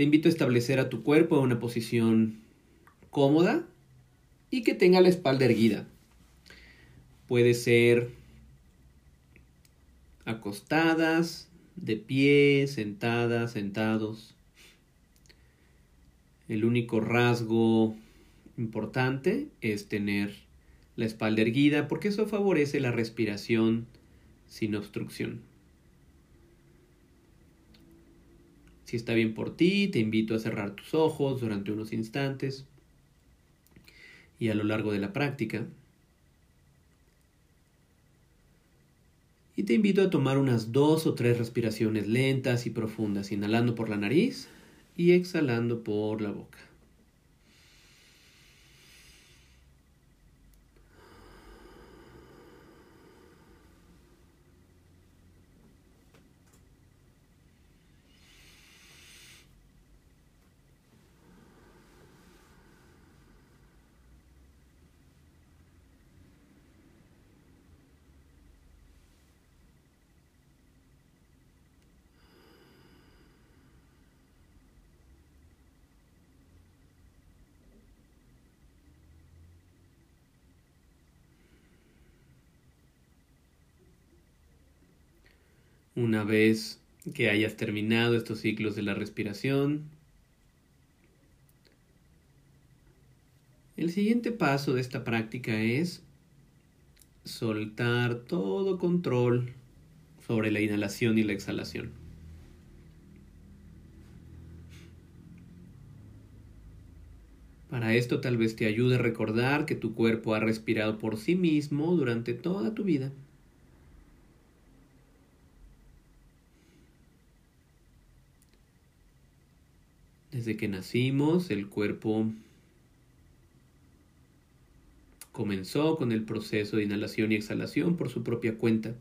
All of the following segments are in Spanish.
Te invito a establecer a tu cuerpo en una posición cómoda y que tenga la espalda erguida. Puede ser acostadas, de pie, sentadas, sentados. El único rasgo importante es tener la espalda erguida porque eso favorece la respiración sin obstrucción. Si está bien por ti, te invito a cerrar tus ojos durante unos instantes y a lo largo de la práctica. Y te invito a tomar unas dos o tres respiraciones lentas y profundas, inhalando por la nariz y exhalando por la boca. Una vez que hayas terminado estos ciclos de la respiración, el siguiente paso de esta práctica es soltar todo control sobre la inhalación y la exhalación. Para esto tal vez te ayude a recordar que tu cuerpo ha respirado por sí mismo durante toda tu vida. Desde que nacimos, el cuerpo comenzó con el proceso de inhalación y exhalación por su propia cuenta.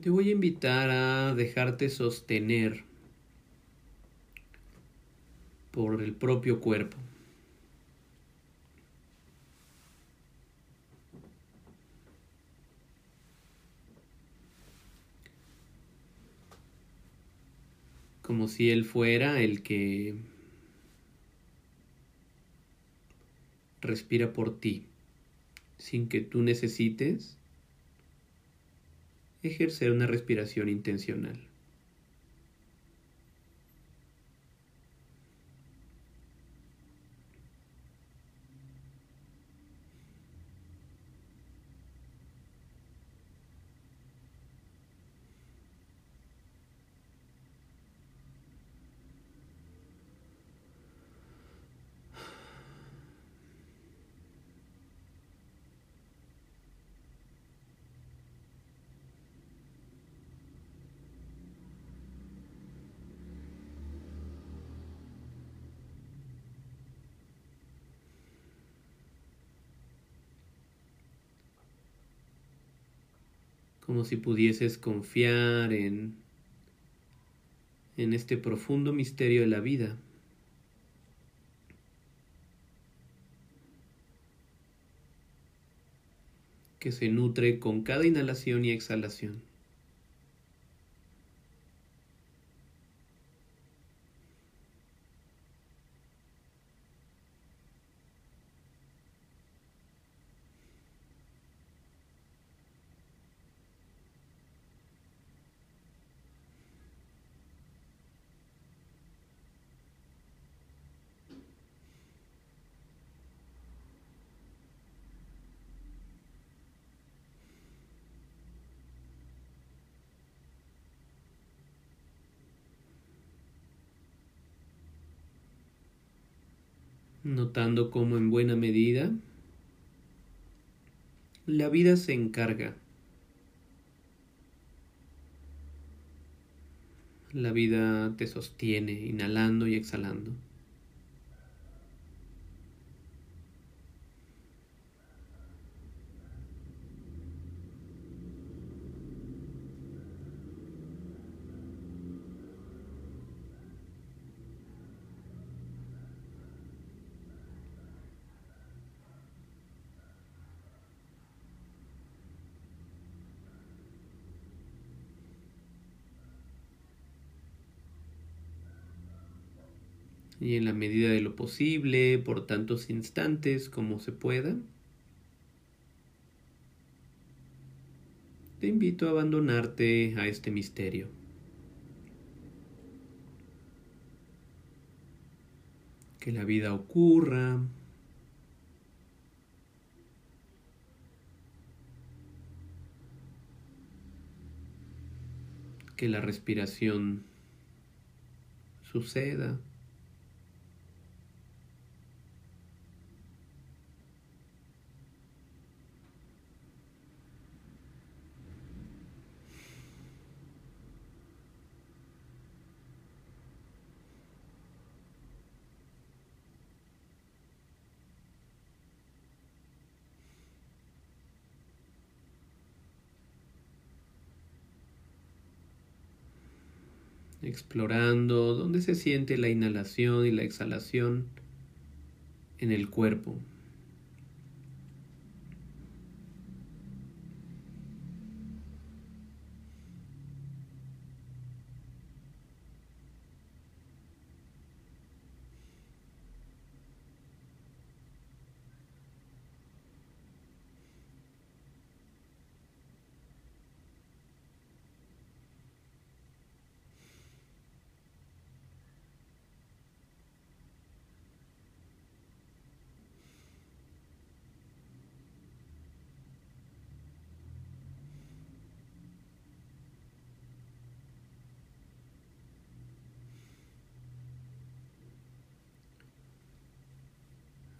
te voy a invitar a dejarte sostener por el propio cuerpo. Como si Él fuera el que respira por ti, sin que tú necesites ejercer una respiración intencional. Como si pudieses confiar en, en este profundo misterio de la vida. que se nutre con cada inhalación y exhalación. Notando cómo en buena medida la vida se encarga. La vida te sostiene, inhalando y exhalando. Y en la medida de lo posible, por tantos instantes como se pueda, te invito a abandonarte a este misterio. Que la vida ocurra. Que la respiración suceda. Explorando dónde se siente la inhalación y la exhalación en el cuerpo.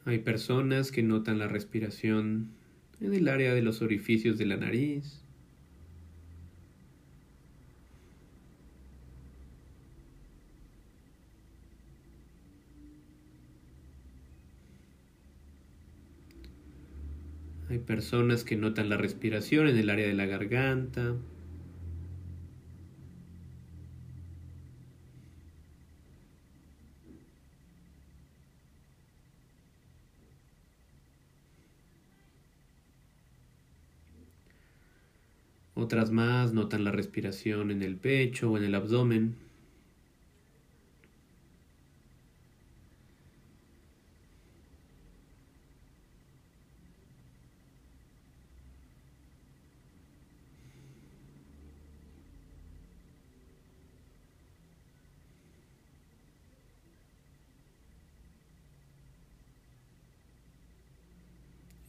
Hay personas que notan la respiración en el área de los orificios de la nariz. Hay personas que notan la respiración en el área de la garganta. Otras más notan la respiración en el pecho o en el abdomen.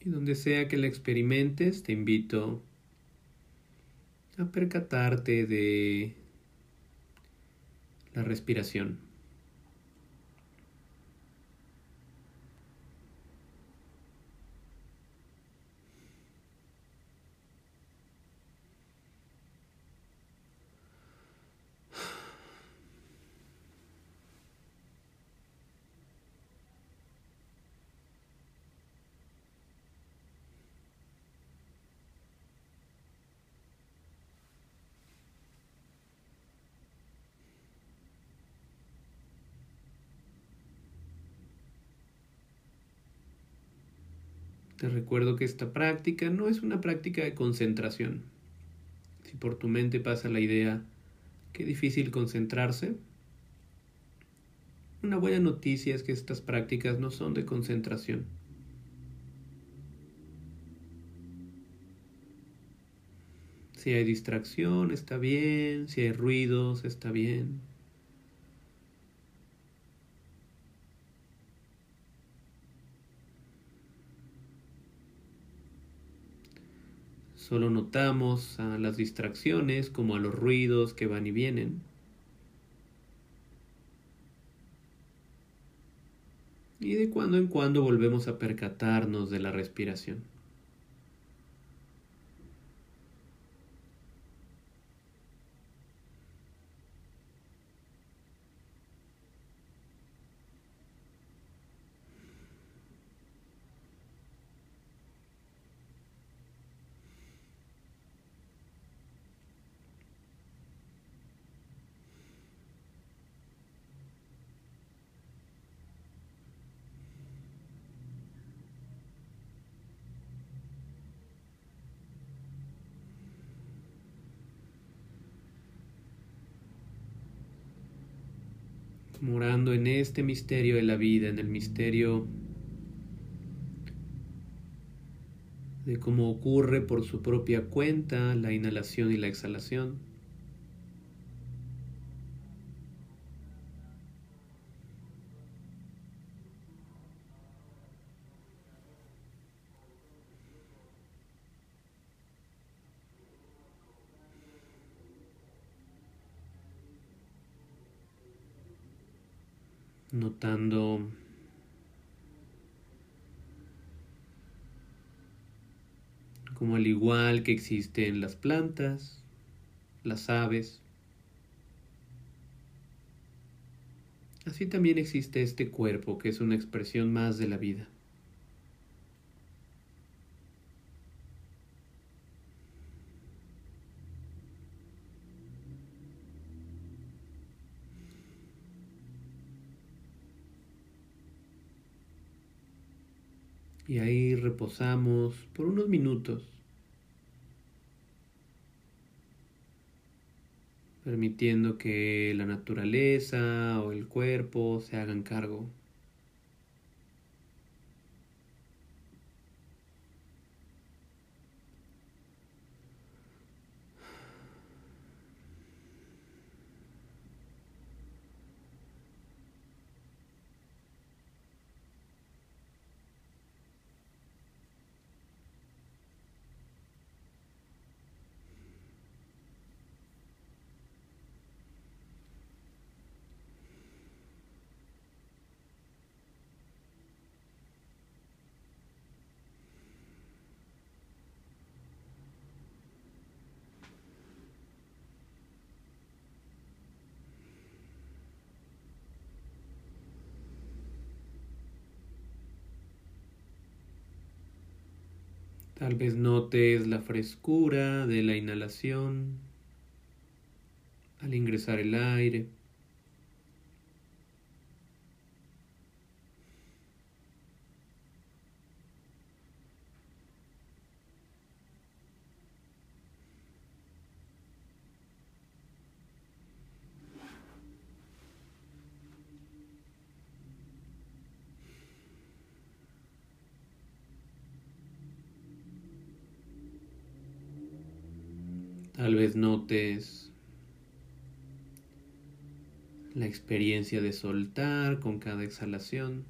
Y donde sea que la experimentes, te invito a percatarte de la respiración. Te recuerdo que esta práctica no es una práctica de concentración. Si por tu mente pasa la idea que difícil concentrarse, una buena noticia es que estas prácticas no son de concentración. Si hay distracción, está bien. Si hay ruidos, está bien. Solo notamos a las distracciones como a los ruidos que van y vienen. Y de cuando en cuando volvemos a percatarnos de la respiración. En este misterio de la vida, en el misterio de cómo ocurre por su propia cuenta la inhalación y la exhalación. Como al igual que existen las plantas, las aves, así también existe este cuerpo que es una expresión más de la vida. Y ahí reposamos por unos minutos, permitiendo que la naturaleza o el cuerpo se hagan cargo. Tal vez notes la frescura de la inhalación al ingresar el aire. Tal vez notes la experiencia de soltar con cada exhalación.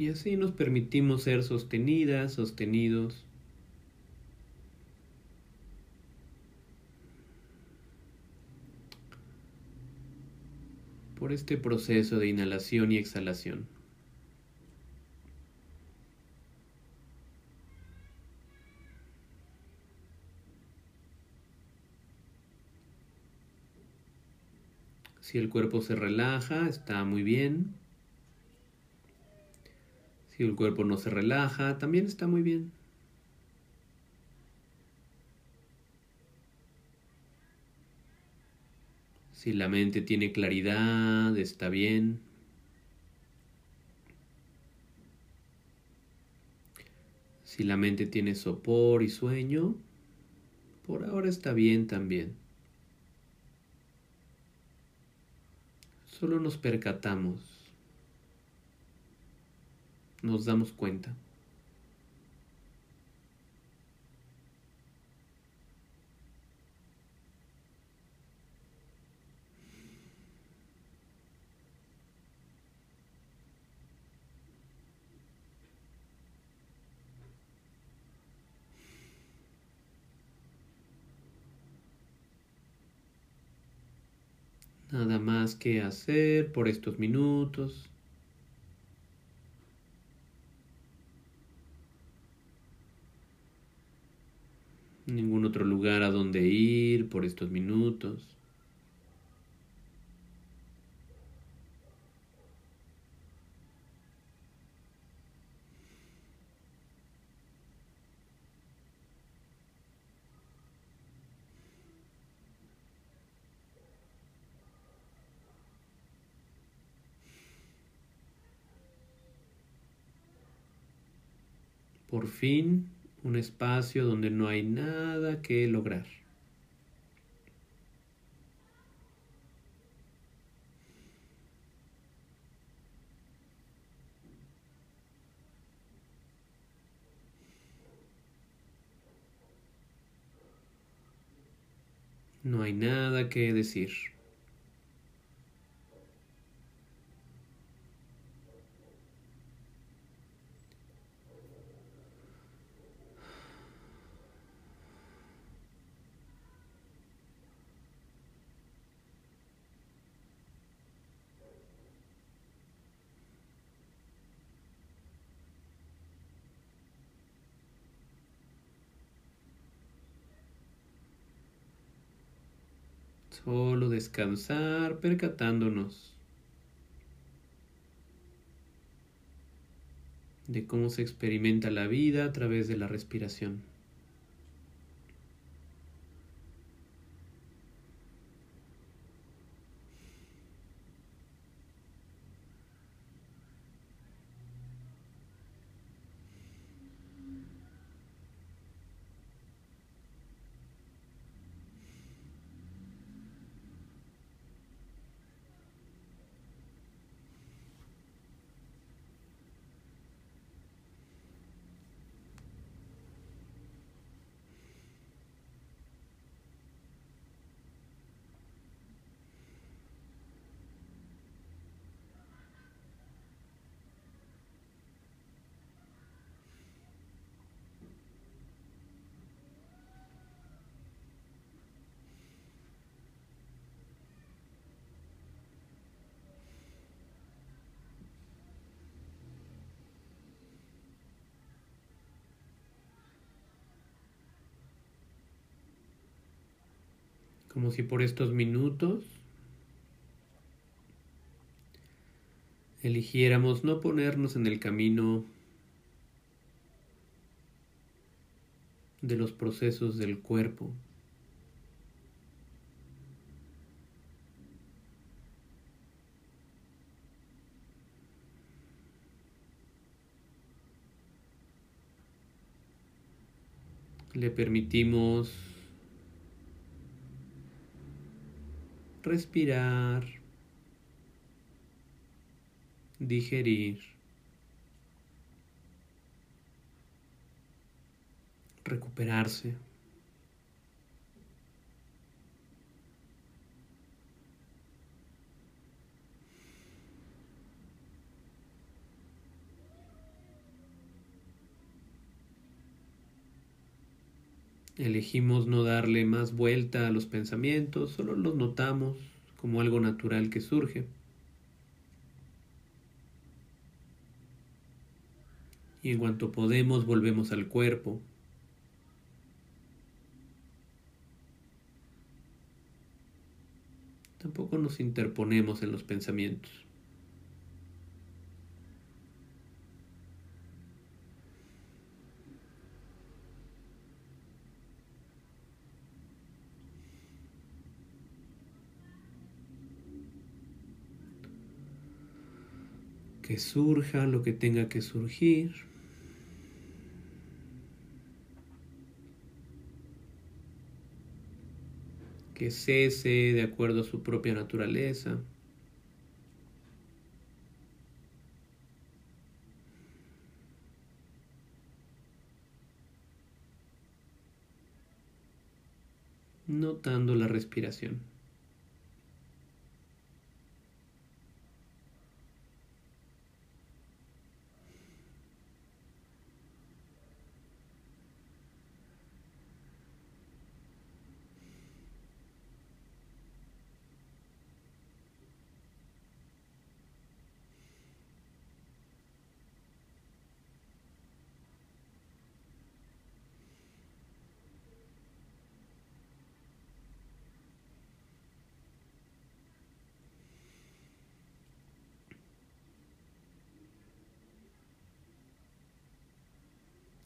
Y así nos permitimos ser sostenidas, sostenidos. por este proceso de inhalación y exhalación. Si el cuerpo se relaja, está muy bien. Si el cuerpo no se relaja, también está muy bien. Si la mente tiene claridad, está bien. Si la mente tiene sopor y sueño, por ahora está bien también. Solo nos percatamos nos damos cuenta. nada más que hacer por estos minutos. Ningún otro lugar a donde ir por estos minutos. Por fin, un espacio donde no hay nada que lograr. No hay nada que decir. Solo descansar percatándonos de cómo se experimenta la vida a través de la respiración. Como si por estos minutos eligiéramos no ponernos en el camino de los procesos del cuerpo. Le permitimos respirar, digerir, recuperarse. Elegimos no darle más vuelta a los pensamientos, solo los notamos como algo natural que surge. Y en cuanto podemos volvemos al cuerpo. Tampoco nos interponemos en los pensamientos. que surja lo que tenga que surgir. Que cese de acuerdo a su propia naturaleza. Notando la respiración.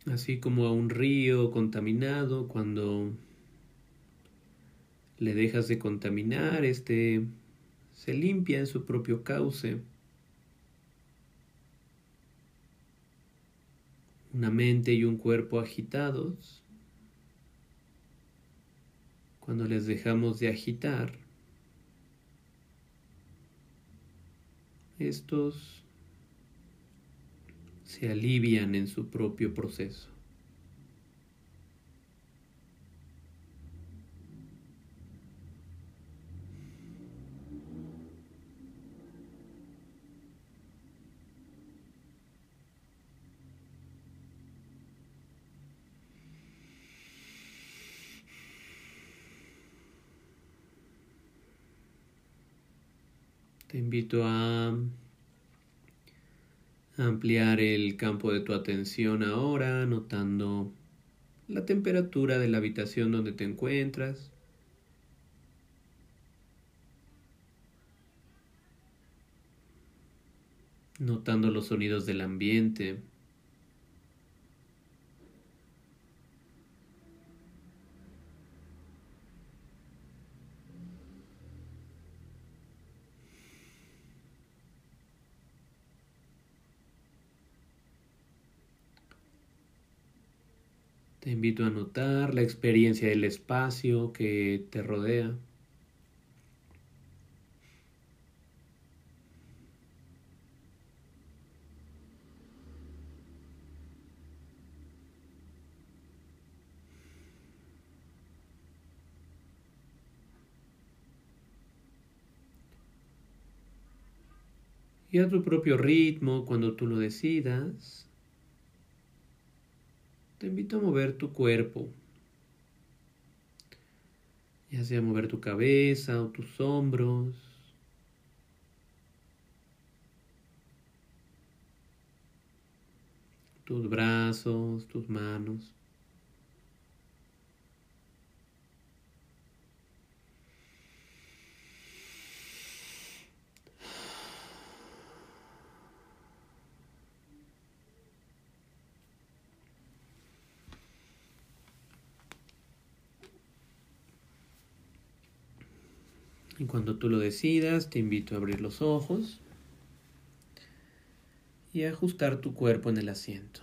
Así como a un río contaminado, cuando le dejas de contaminar, este se limpia en su propio cauce. Una mente y un cuerpo agitados. Cuando les dejamos de agitar, estos se alivian en su propio proceso. Te invito a ampliar el campo de tu atención ahora, notando la temperatura de la habitación donde te encuentras. Notando los sonidos del ambiente. Te invito a notar la experiencia del espacio que te rodea. Y a tu propio ritmo, cuando tú lo decidas, te invito a mover tu cuerpo, ya sea mover tu cabeza o tus hombros. tus brazos, tus manos. Cuando tú lo decidas, te invito a abrir los ojos y a ajustar tu cuerpo en el asiento.